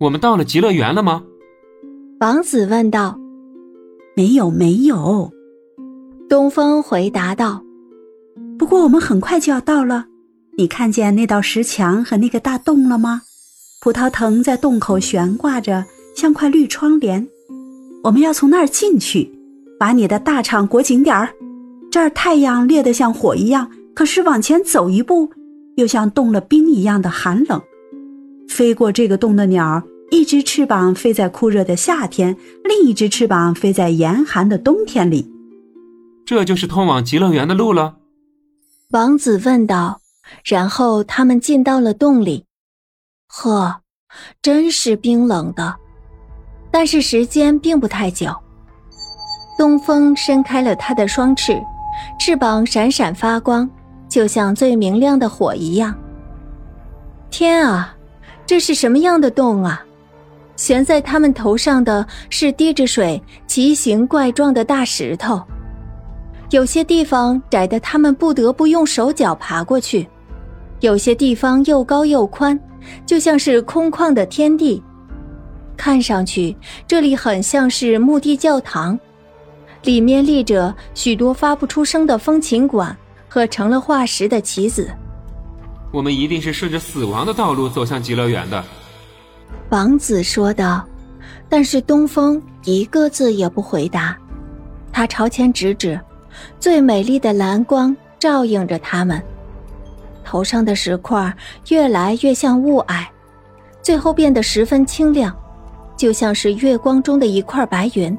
我们到了极乐园了吗？王子问道。没有，没有。东风回答道。不过我们很快就要到了。你看见那道石墙和那个大洞了吗？葡萄藤在洞口悬挂着，像块绿窗帘。我们要从那儿进去，把你的大氅裹紧点儿。这儿太阳烈得像火一样，可是往前走一步，又像冻了冰一样的寒冷。飞过这个洞的鸟，一只翅膀飞在酷热的夏天，另一只翅膀飞在严寒的冬天里。这就是通往极乐园的路了。王子问道。然后他们进到了洞里，呵，真是冰冷的。但是时间并不太久。东风伸开了它的双翅，翅膀闪闪发光，就像最明亮的火一样。天啊，这是什么样的洞啊！悬在他们头上的是滴着水、奇形怪状的大石头，有些地方窄得他们不得不用手脚爬过去。有些地方又高又宽，就像是空旷的天地。看上去，这里很像是墓地教堂，里面立着许多发不出声的风琴管和成了化石的棋子。我们一定是顺着死亡的道路走向极乐园的，王子说道。但是东风一个字也不回答，他朝前指指，最美丽的蓝光照映着他们。头上的石块越来越像雾霭，最后变得十分清亮，就像是月光中的一块白云。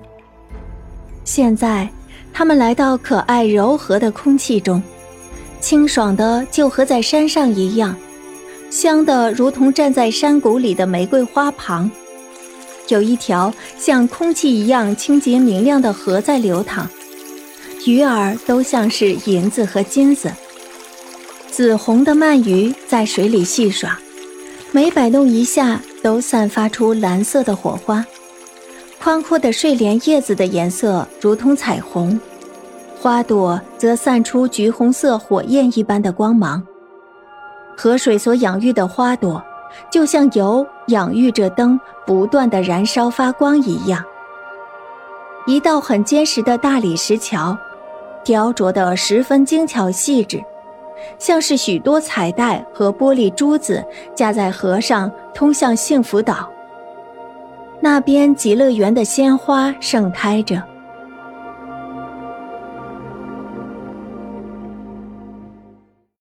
现在，他们来到可爱柔和的空气中，清爽的就和在山上一样，香的如同站在山谷里的玫瑰花旁。有一条像空气一样清洁明亮的河在流淌，鱼儿都像是银子和金子。紫红的鳗鱼在水里戏耍，每摆动一下都散发出蓝色的火花。宽阔的睡莲叶子的颜色如同彩虹，花朵则散出橘红色火焰一般的光芒。河水所养育的花朵，就像油养育着灯，不断的燃烧发光一样。一道很坚实的大理石桥，雕琢的十分精巧细致。像是许多彩带和玻璃珠子架在河上，通向幸福岛。那边极乐园的鲜花盛开着，